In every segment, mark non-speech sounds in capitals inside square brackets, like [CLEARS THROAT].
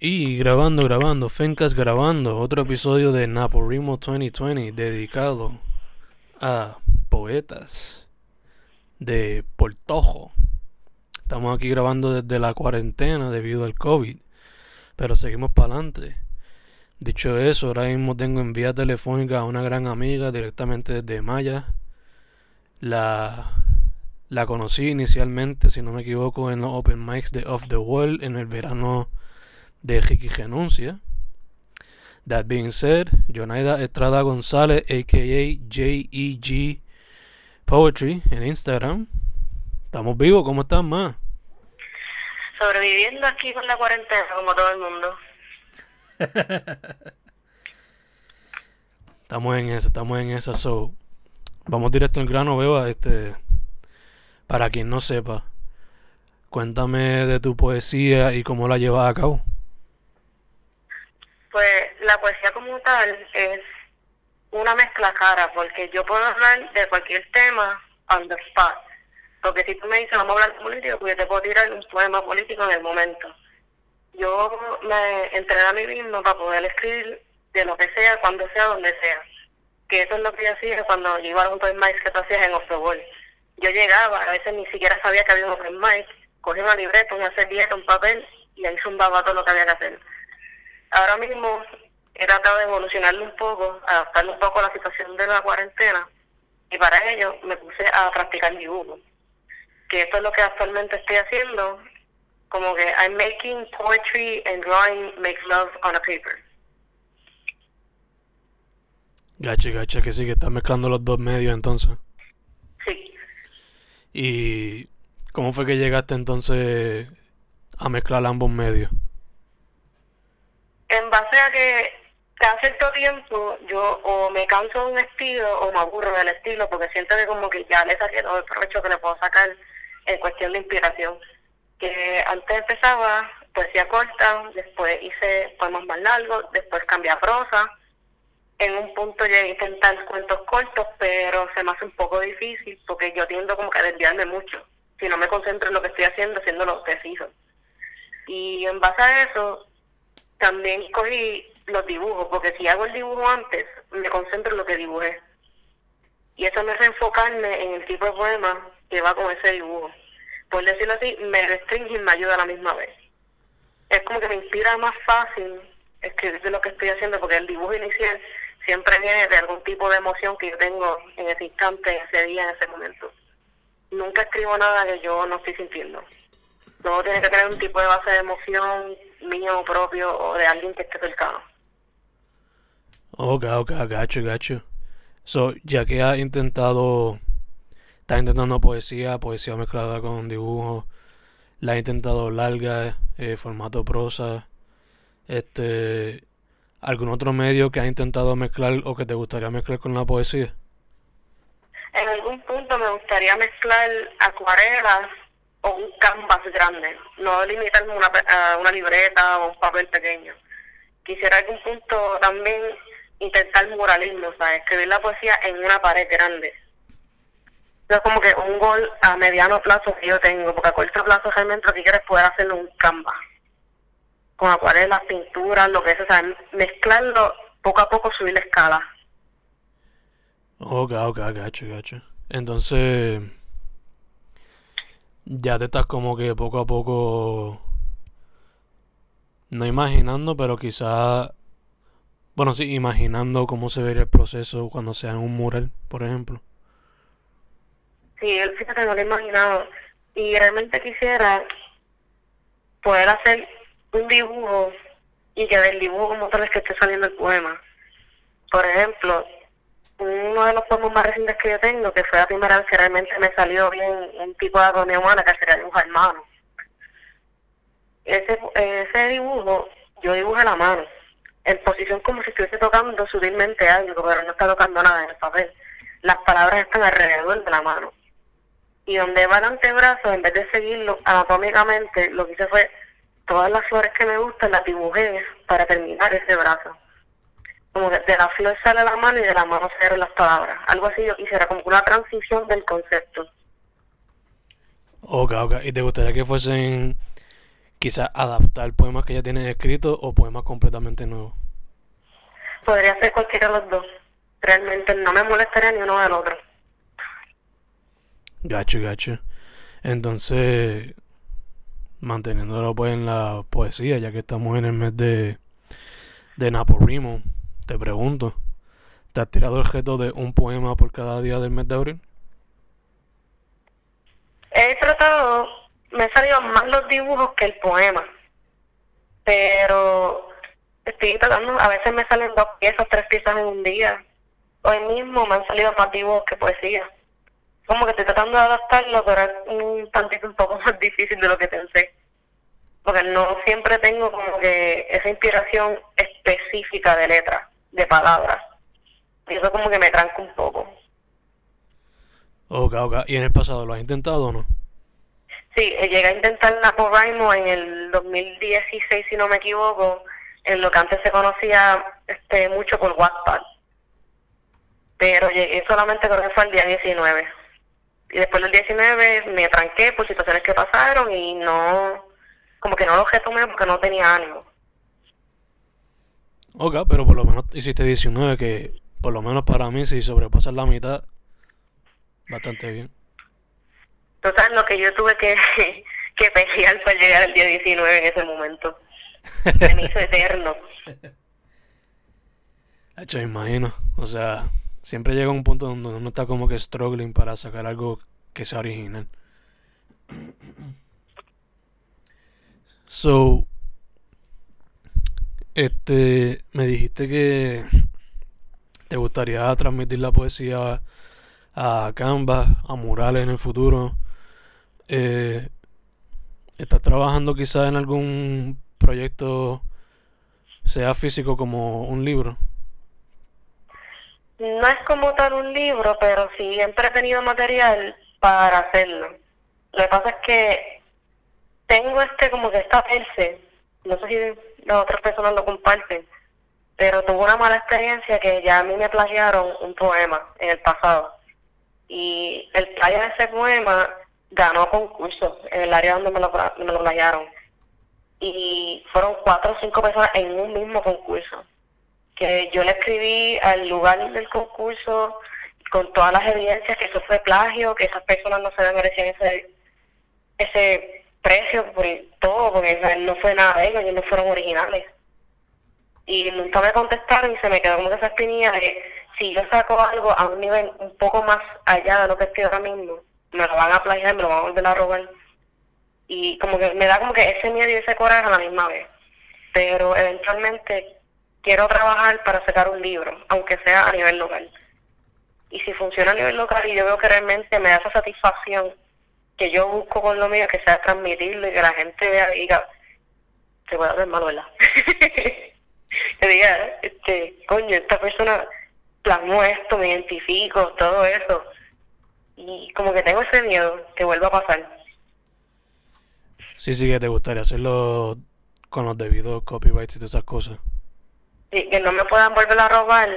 Y grabando, grabando, Fencas grabando, otro episodio de Naporimo 2020 dedicado a poetas de Portojo. Estamos aquí grabando desde la cuarentena debido al COVID, pero seguimos para adelante. Dicho eso, ahora mismo tengo en vía telefónica a una gran amiga directamente desde Maya. La, la conocí inicialmente, si no me equivoco, en los Open Mics de Off the Wall en el verano de Ricky Renuncia. That being said, Jonaida Estrada González, aka JEG Poetry en Instagram. Estamos vivos, ¿cómo estás, ma? Sobreviviendo aquí con la cuarentena, como todo el mundo. [LAUGHS] estamos en esa, estamos en esa. So, vamos directo al grano, Beba. Este, para quien no sepa, cuéntame de tu poesía y cómo la llevas a cabo. Pues la poesía como tal es una mezcla cara, porque yo puedo hablar de cualquier tema on the spot. Porque si tú me dices, vamos a hablar de política, pues yo te puedo tirar un poema político en el momento. Yo me entrené a mí mismo para poder escribir de lo que sea, cuando sea, donde sea. Que eso es lo que yo hacía cuando yo iba a un open mic que tú hacías en Wall. Yo llegaba, a veces ni siquiera sabía que había un open mic, cogía una libreta, una servilleta, un papel y ahí zumbaba todo lo que había que hacer ahora mismo he tratado de evolucionarlo un poco, adaptarlo un poco a la situación de la cuarentena y para ello me puse a practicar dibujo. Que esto es lo que actualmente estoy haciendo, como que I'm making poetry and drawing makes love on a paper. Gacha, gacha, que sí, que estás mezclando los dos medios entonces. Sí. ¿Y cómo fue que llegaste entonces a mezclar ambos medios? En base a que cada cierto tiempo yo o me canso de un estilo o me aburro del estilo porque siento que como que ya le saqué todo el provecho que le puedo sacar en cuestión de inspiración. Que antes empezaba poesía corta, después hice poemas más largos, después cambié a prosa. En un punto llegué a intentar cuentos cortos, pero se me hace un poco difícil porque yo tiendo como que a desviarme mucho. Si no me concentro en lo que estoy haciendo, haciendo lo preciso. Y en base a eso, también cogí los dibujos, porque si hago el dibujo antes, me concentro en lo que dibujé. Y eso me hace enfocarme en el tipo de poema que va con ese dibujo. Por decirlo así, me restringe y me ayuda a la misma vez. Es como que me inspira más fácil escribir de lo que estoy haciendo, porque el dibujo inicial siempre viene de algún tipo de emoción que yo tengo en ese instante, en ese día, en ese momento. Nunca escribo nada que yo no estoy sintiendo. Todo tiene que tener un tipo de base de emoción mío propio o de alguien que esté cercano. Ok, ok, gacho, gacho. So, ya que has intentado, estás intentando poesía, poesía mezclada con dibujo, la has intentado larga, eh, formato prosa, este, ¿algún otro medio que has intentado mezclar o que te gustaría mezclar con la poesía? En algún punto me gustaría mezclar acuarelas un canvas grande, no limitarme una, a una libreta o un papel pequeño. Quisiera algún punto también intentar muralismo, o sea, escribir la poesía en una pared grande. Es como que un gol a mediano plazo que yo tengo, porque a corto plazo realmente lo que quiero es poder hacerlo un canvas. Con acuarelas, pinturas, lo que es, o sea, mezclarlo poco a poco, subir la escala. Ok, ok, gacho, gacho. Entonces, ya te estás como que poco a poco no imaginando, pero quizá bueno, sí, imaginando cómo se vería el proceso cuando sea en un mural, por ejemplo. Sí, fíjate, no lo he imaginado. Y realmente quisiera poder hacer un dibujo y que del dibujo como tal es que esté saliendo el poema. Por ejemplo, uno de los poemas más recientes que yo tengo, que fue la primera vez que realmente me salió bien un tipo de agonía humana, que sería dibujar mano. Ese, ese dibujo, yo dibujé la mano, en posición como si estuviese tocando sutilmente algo, pero no está tocando nada en el papel. Las palabras están alrededor de la mano. Y donde va el antebrazo, en vez de seguirlo anatómicamente, lo que hice fue todas las flores que me gustan las dibujé para terminar ese brazo como de, la flor sale la mano y de la mano salen las palabras. Algo así yo quisiera, como una transición del concepto. Ok, ok. ¿Y te gustaría que fuesen, quizás adaptar poemas que ya tienes escritos o poemas completamente nuevos? Podría ser cualquiera de los dos. Realmente no me molestaría ni uno del otro. Gacho, gacho. Entonces, manteniéndolo pues en la poesía, ya que estamos en el mes de, de Naporimo, te pregunto, ¿te has tirado el reto de un poema por cada día del mes de abril? He tratado, me han salido más los dibujos que el poema, pero estoy tratando, a veces me salen dos piezas, tres piezas en un día. Hoy mismo me han salido más dibujos que poesía. Como que estoy tratando de adaptarlo, pero es un tantito un poco [LAUGHS] más difícil de lo que pensé. Porque no siempre tengo como que esa inspiración específica de letras, de palabras. Y eso como que me tranca un poco. Ok, ok. ¿Y en el pasado lo has intentado o no? Sí, eh, llegué a intentar NaPoWriMo en el 2016, si no me equivoco, en lo que antes se conocía este mucho por WhatsApp. Pero llegué solamente creo que fue el día 19. Y después del 19 me tranqué por situaciones que pasaron y no, como que no lo retomé porque no tenía ánimo. Ok, pero por lo menos hiciste 19, que por lo menos para mí, si sobrepasas la mitad, bastante bien. Total, lo que yo tuve que, [LAUGHS] que pelear para llegar al día 19 en ese momento. Se me hizo eterno. [LAUGHS] Hecho, imagino. O sea, siempre llega un punto donde uno está como que struggling para sacar algo que sea original. [CLEARS THROAT] So, este, me dijiste que te gustaría transmitir la poesía a Canvas, a murales en el futuro. Eh, ¿Estás trabajando quizás en algún proyecto, sea físico como un libro? No es como tal un libro, pero siempre he tenido material para hacerlo. Lo que pasa es que tengo este como que esta perse, no sé si las otras personas lo comparten, pero tuve una mala experiencia que ya a mí me plagiaron un poema en el pasado. Y el plagio de ese poema ganó concurso en el área donde me lo, me lo plagiaron. Y fueron cuatro o cinco personas en un mismo concurso que yo le escribí al lugar del concurso con todas las evidencias que eso fue plagio, que esas personas no se merecían ese, ese precio por todo, porque no fue nada de ellos, ellos no fueron originales. Y nunca me contestaron y se me quedó como que esa espinilla de si yo saco algo a un nivel un poco más allá de lo que estoy ahora mismo, me lo van a plagiar, me lo van a volver a robar. Y como que me da como que ese miedo y ese coraje a la misma vez. Pero eventualmente quiero trabajar para sacar un libro, aunque sea a nivel local. Y si funciona a nivel local y yo veo que realmente me da esa satisfacción que yo busco con lo mío, que sea transmitirlo y que la gente vea y diga, se puede hacer malo, ¿verdad? [LAUGHS] que diga, este, coño, esta persona plasmó esto, me identifico, todo eso. Y como que tengo ese miedo que vuelva a pasar. Sí, sí, que te gustaría hacerlo con los debidos copyrights y todas esas cosas y que no me puedan volver a robar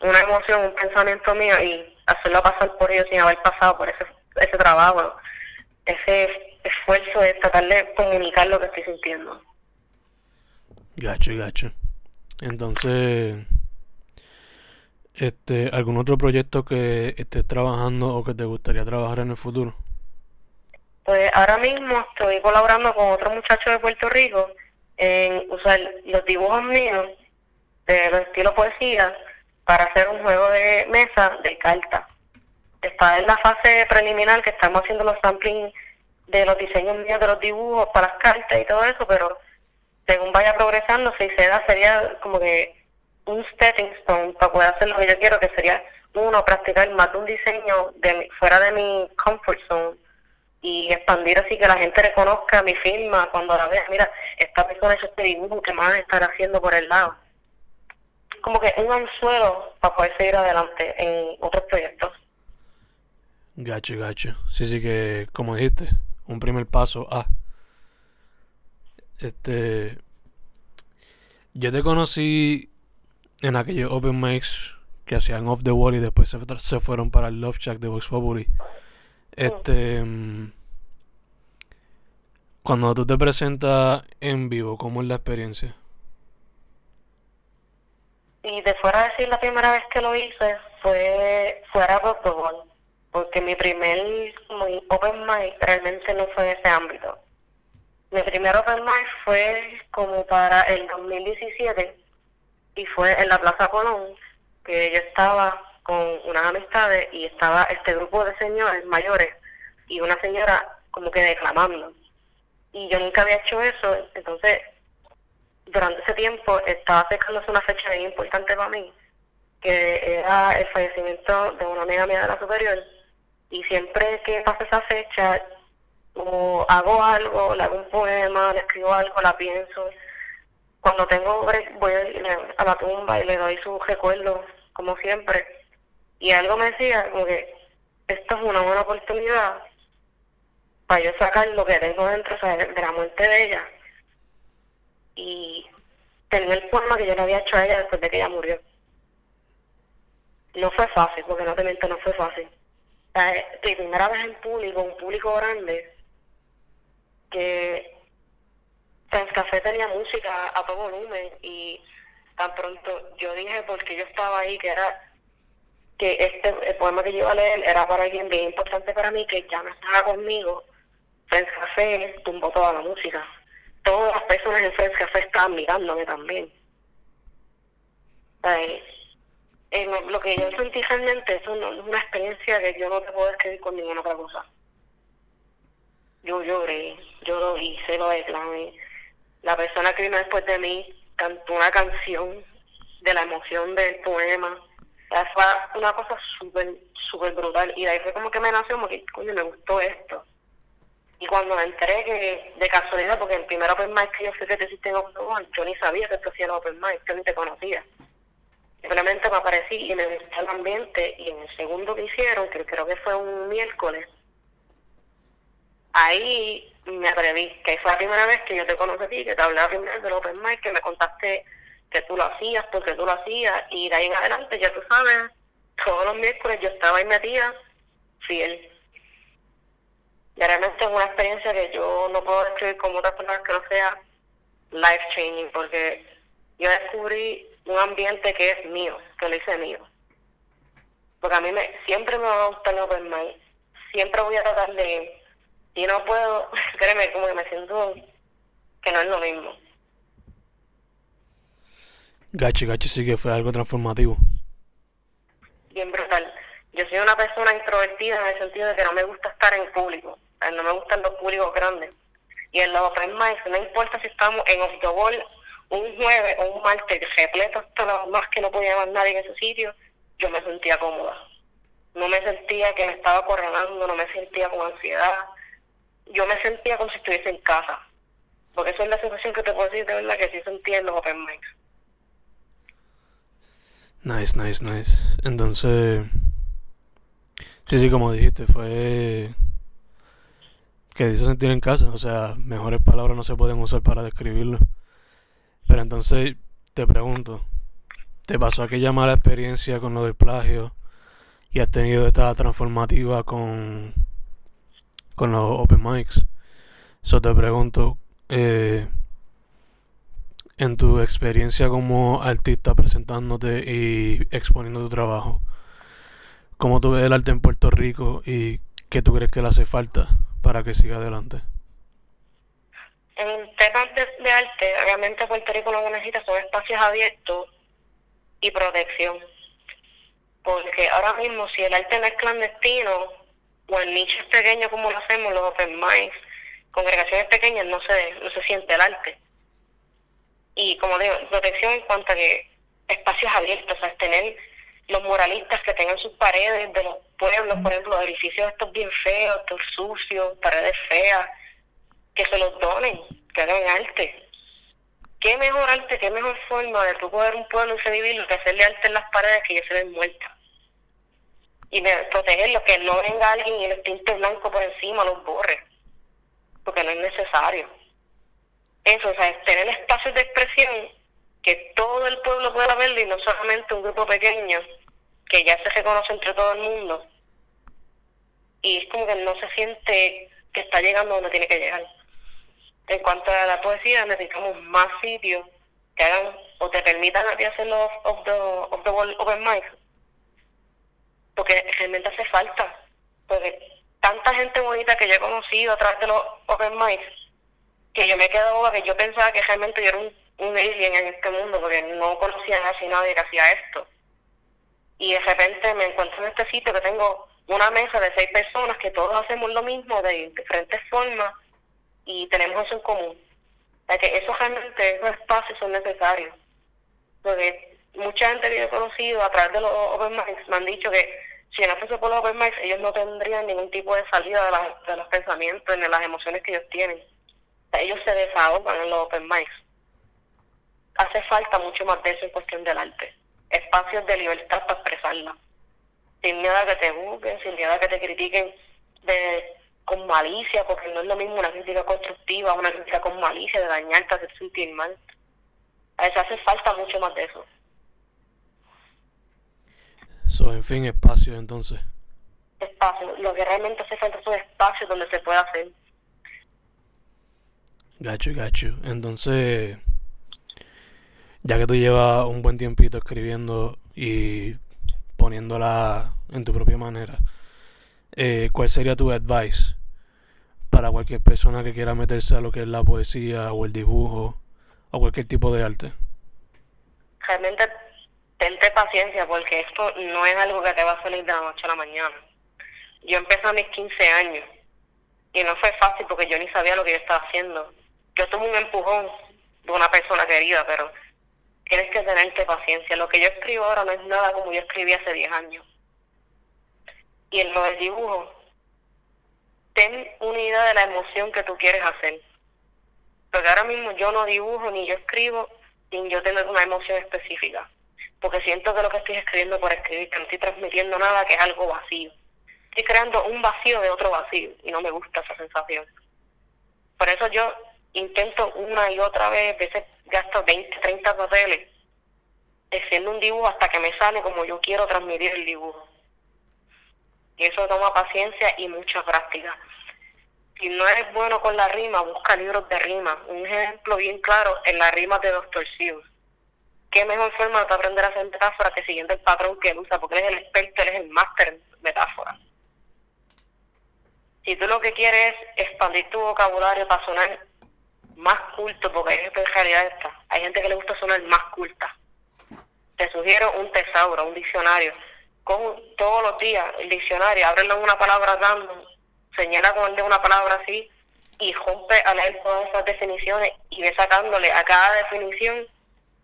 una emoción, un pensamiento mío y hacerlo pasar por ellos sin haber pasado por ese, ese trabajo, ese esfuerzo de tratar de comunicar lo que estoy sintiendo. Gacho, gacho. Entonces, este, ¿algún otro proyecto que estés trabajando o que te gustaría trabajar en el futuro? Pues ahora mismo estoy colaborando con otro muchacho de Puerto Rico en usar los dibujos míos de los estilos poesía para hacer un juego de mesa de cartas. Está en la fase preliminar que estamos haciendo los samplings de los diseños míos de los dibujos para las cartas y todo eso, pero según vaya progresando, si se da, sería como que un stepping stone para poder hacer lo que yo quiero, que sería uno, practicar más de un diseño de fuera de mi comfort zone y expandir así que la gente reconozca mi firma cuando la vea, mira, esta persona hecho este dibujo, que más estar haciendo por el lado? como que un anzuelo para poder seguir adelante en otros proyectos. Gacho, gacho. Sí, sí que, como dijiste, un primer paso a... Este... Yo te conocí en aquellos open mics que hacían off the wall y después se, fueron para el Love Shack de Vox Populi. Este... Mm, Cuando tú te presentas en vivo, ¿cómo es la experiencia? Y de fuera de decir, la primera vez que lo hice fue fuera de porque mi primer open mic realmente no fue en ese ámbito. Mi primer open mic fue como para el 2017 y fue en la Plaza Colón, que yo estaba con unas amistades y estaba este grupo de señores mayores y una señora como que declamando. Y yo nunca había hecho eso, entonces durante ese tiempo estaba acercándose una fecha bien importante para mí, que era el fallecimiento de una amiga mía de la superior y siempre que pasa esa fecha o hago algo, le hago un poema, le escribo algo, la pienso. Cuando tengo voy a la tumba y le doy su recuerdo, como siempre. Y algo me decía, como que esto es una buena oportunidad para yo sacar lo que tengo dentro de la muerte de ella. Y tener el poema que yo le había hecho a ella después de que ella murió. No fue fácil, porque no te miento, no fue fácil de primera vez en público, un público grande, que en Café tenía música a todo volumen y tan pronto yo dije, porque yo estaba ahí, que era que este el poema que yo iba a leer era para alguien bien importante para mí, que ya no estaba conmigo, Friends Café tumbó toda la música. Todas las personas en Friends Café estaban mirándome también lo que yo sentí realmente, es una experiencia que yo no te puedo escribir con ninguna otra cosa. Yo lloré, yo lo hice, lo declamé. La persona que vino después de mí cantó una canción de la emoción del poema. fue una cosa súper, súper brutal. Y de ahí fue como que me nació, porque coño, me gustó esto. Y cuando me enteré que, de casualidad, porque el primer open mic que yo fui que te hiciste en yo ni sabía que esto hacía el open mic, yo ni te conocía. Simplemente me aparecí y me gustó el ambiente y en el segundo que hicieron, que creo que fue un miércoles, ahí me atreví, que fue la primera vez que yo te conocí que te hablaba primero del Open Mic, que me contaste que tú lo hacías, porque tú lo hacías, y de ahí en adelante, ya tú sabes, todos los miércoles yo estaba ahí metida, fiel. Y realmente es una experiencia que yo no puedo describir como otra persona que no sea life changing, porque yo descubrí un ambiente que es mío, que lo hice mío. Porque a mí me, siempre me va a gustar el open mic, siempre voy a tratar de y no puedo, [LAUGHS] créeme, como que me siento que no es lo mismo. Gachi, gachi sí que fue algo transformativo. Bien brutal. Yo soy una persona introvertida en el sentido de que no me gusta estar en público, no me gustan los públicos grandes. Y en los open mics, no importa si estamos en off un jueves o un martes repleto hasta las más que no podía más nadie en ese sitio, yo me sentía cómoda. No me sentía que me estaba coronando, no me sentía con ansiedad. Yo me sentía como si estuviese en casa. Porque eso es la sensación que te puedo decir de verdad que sí sentía en los open mics. Nice, nice, nice. Entonces, sí, sí, como dijiste, fue que dice sentir en casa. O sea, mejores palabras no se pueden usar para describirlo. Entonces te pregunto, ¿te pasó aquella mala experiencia con lo del plagio y has tenido esta transformativa con, con los open mics? Eso te pregunto, eh, en tu experiencia como artista presentándote y exponiendo tu trabajo, ¿cómo tú ves el arte en Puerto Rico y qué tú crees que le hace falta para que siga adelante? En temas de, arte, realmente Puerto Rico lo que necesita son espacios abiertos y protección. Porque ahora mismo, si el arte no es clandestino, o el nicho es pequeño como lo hacemos, los open mics, congregaciones pequeñas, no se, no se siente el arte. Y como digo, protección en cuanto a que espacios abiertos, o sea, tener los muralistas que tengan sus paredes de los pueblos, por ejemplo, edificios estos bien feos, estos sucios, paredes feas, que se los donen, que hagan arte. ¿Qué mejor arte, qué mejor forma de tu poder un pueblo y vivirlo que hacerle arte en las paredes que ya se ven muertas? Y protegerlo, que no venga alguien y les pinte blanco por encima, los borre, porque no es necesario. Eso, o sea, es tener espacios de expresión que todo el pueblo pueda verlo y no solamente un grupo pequeño que ya se reconoce entre todo el mundo. Y es como que no se siente que está llegando donde tiene que llegar. En cuanto a la poesía, necesitamos más sitios que hagan o te permitan a ti hacer los of the, of the world open mic, porque realmente hace falta, porque tanta gente bonita que yo he conocido a través de los open mics, que yo me he quedado que yo pensaba que realmente yo era un, un alien en este mundo, porque no conocía casi nadie que hacía esto. Y de repente me encuentro en este sitio que tengo una mesa de seis personas que todos hacemos lo mismo de diferentes formas y tenemos eso en común. O que eso realmente, esos espacios son necesarios. Porque mucha gente que yo he conocido a través de los Open Mics me han dicho que si no fuese por los Open Mics, ellos no tendrían ningún tipo de salida de, de los pensamientos ni de las emociones que ellos tienen. ellos se desahogan en los Open Mics. Hace falta mucho más de eso en cuestión del arte. Espacios de libertad para expresarla. Sin miedo que te busquen, sin miedo a que te critiquen de con malicia, porque no es lo mismo una crítica constructiva, una crítica con malicia, de dañarte, hacer sentir mal. A veces hace falta mucho más de eso. So, en fin, espacios entonces. Espacios. Lo que realmente hace falta son espacios donde se pueda hacer. Gacho, gacho. Entonces, ya que tú llevas un buen tiempito escribiendo y poniéndola en tu propia manera, eh, ¿cuál sería tu advice para cualquier persona que quiera meterse a lo que es la poesía o el dibujo o cualquier tipo de arte? Realmente tente paciencia porque esto no es algo que te va a salir de la noche a la mañana. Yo empecé a mis 15 años y no fue fácil porque yo ni sabía lo que yo estaba haciendo. Yo tuve un empujón de una persona querida, pero tienes que tenerte paciencia. Lo que yo escribo ahora no es nada como yo escribí hace 10 años. Y en lo del dibujo, ten una idea de la emoción que tú quieres hacer. Porque ahora mismo yo no dibujo ni yo escribo sin yo tener una emoción específica. Porque siento que lo que estoy escribiendo por escribir, que no estoy transmitiendo nada, que es algo vacío. Estoy creando un vacío de otro vacío y no me gusta esa sensación. Por eso yo intento una y otra vez, a veces gasto 20, 30 papeles haciendo un dibujo hasta que me sale como yo quiero transmitir el dibujo. Y eso toma paciencia y mucha práctica. Si no eres bueno con la rima, busca libros de rima. Un ejemplo bien claro en la rima de Dr. Seuss. ¿Qué mejor forma de aprender a hacer metáforas que siguiendo el patrón que él usa? Porque él es el experto, él es el máster en metáforas. Si tú lo que quieres es expandir tu vocabulario para sonar más culto, porque hay gente en realidad esta, hay gente que le gusta sonar más culta. Te sugiero un tesauro, un diccionario con todos los días el diccionario, ábrelo una palabra dando, señala con el de una palabra así y rompe a leer todas esas definiciones y ve sacándole a cada definición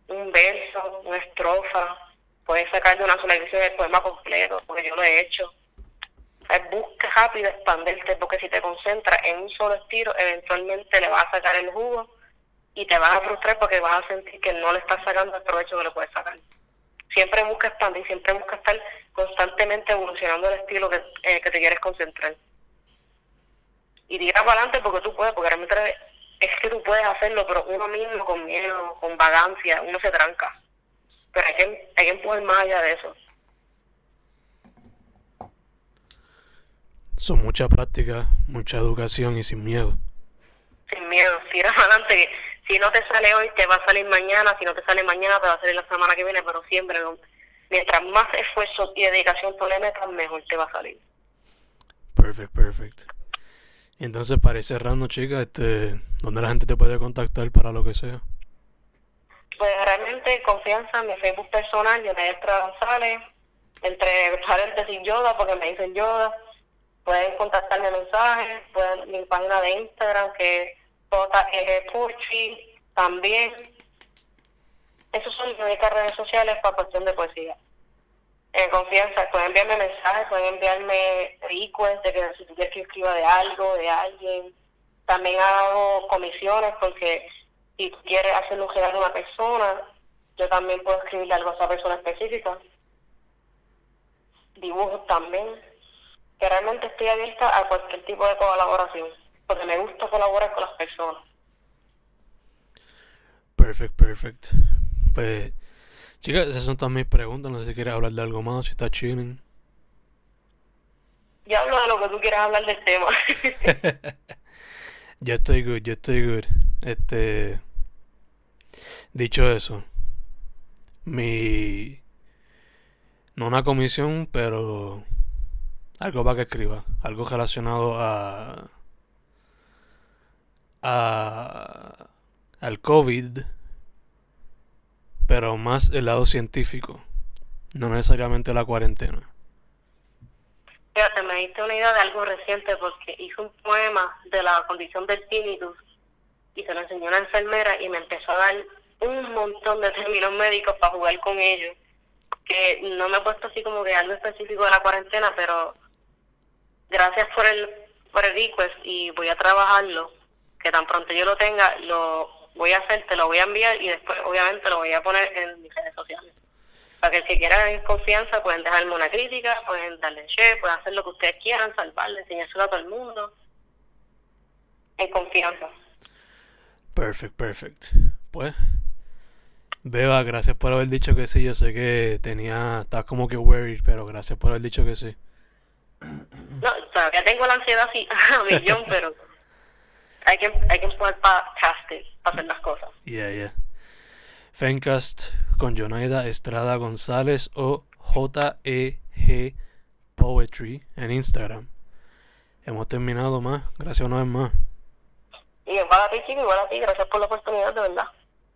un verso, una estrofa, puedes sacar de una sola edición el poema completo, porque yo lo he hecho. busca rápido expanderte, porque si te concentras en un solo estilo, eventualmente le vas a sacar el jugo y te vas a frustrar porque vas a sentir que no le estás sacando el provecho que le puedes sacar siempre busca expandir, siempre busca estar constantemente evolucionando el estilo que, eh, que te quieres concentrar. Y tira para adelante porque tú puedes, porque realmente es que tú puedes hacerlo, pero uno mismo con miedo, con vagancia, uno se tranca. Pero hay que, hay que empujar más allá de eso. Son mucha práctica, mucha educación y sin miedo. Sin miedo, tira para adelante si no te sale hoy, te va a salir mañana, si no te sale mañana, te va a salir la semana que viene, pero siempre, mientras más esfuerzo y dedicación tú le metas, mejor te va a salir. Perfect, perfect. Entonces, para ir cerrando, chica, este, ¿dónde la gente te puede contactar para lo que sea? Pues realmente confianza en mi Facebook personal, Extra González, entre paréntesis Yoda, porque me dicen Yoda. Pueden contactarme mensajes, pueden mi página de Instagram, que es JG Pucci, también. Esos son mis únicas redes sociales para cuestión de poesía. En confianza, pueden enviarme mensajes, pueden enviarme requests de que si tú quieres que escriba de algo, de alguien. También hago comisiones porque si quieres hacer un regalo a una persona, yo también puedo escribirle algo a esa persona específica. Dibujos también. Que realmente estoy abierta a cualquier tipo de colaboración porque me gusta colaborar con las personas. Perfect, perfect. Pues, chicas, esas son todas mis preguntas. No sé si quieres hablar de algo más, si está chilling. Yo hablo de lo que tú quieras hablar del tema. [LAUGHS] Yo estoy good, yo estoy good. Este. Dicho eso, mi. No una comisión, pero. Algo para que escriba. Algo relacionado a. a. al COVID. Pero más el lado científico. No necesariamente la cuarentena. Fíjate, me diste una idea de algo reciente porque hice un poema de la condición del tinnitus y se lo enseñó una enfermera y me empezó a dar un montón de términos médicos para jugar con ellos. Que no me he puesto así como que algo específico de la cuarentena, pero gracias por el por el request y voy a trabajarlo. Que tan pronto yo lo tenga, lo voy a hacer, te lo voy a enviar y después obviamente lo voy a poner en mis redes sociales. Para que si quieran en confianza pueden dejarme una crítica, pueden darle share, pueden hacer lo que ustedes quieran, salvarle, enseñárselo a todo el mundo. En confianza. Perfect, perfect. Pues, Beba, gracias por haber dicho que sí. Yo sé que tenía, estás como que worried, pero gracias por haber dicho que sí. No, todavía tengo la ansiedad así [LAUGHS] a millón, pero hay que, hay que poder para hacer las cosas. Yeah, yeah. Fencast con Jonaida Estrada González o J-E-G Poetry en Instagram. Hemos terminado más. Gracias una vez más. Y igual a ti, chico, igual a ti. Gracias por la oportunidad, de verdad.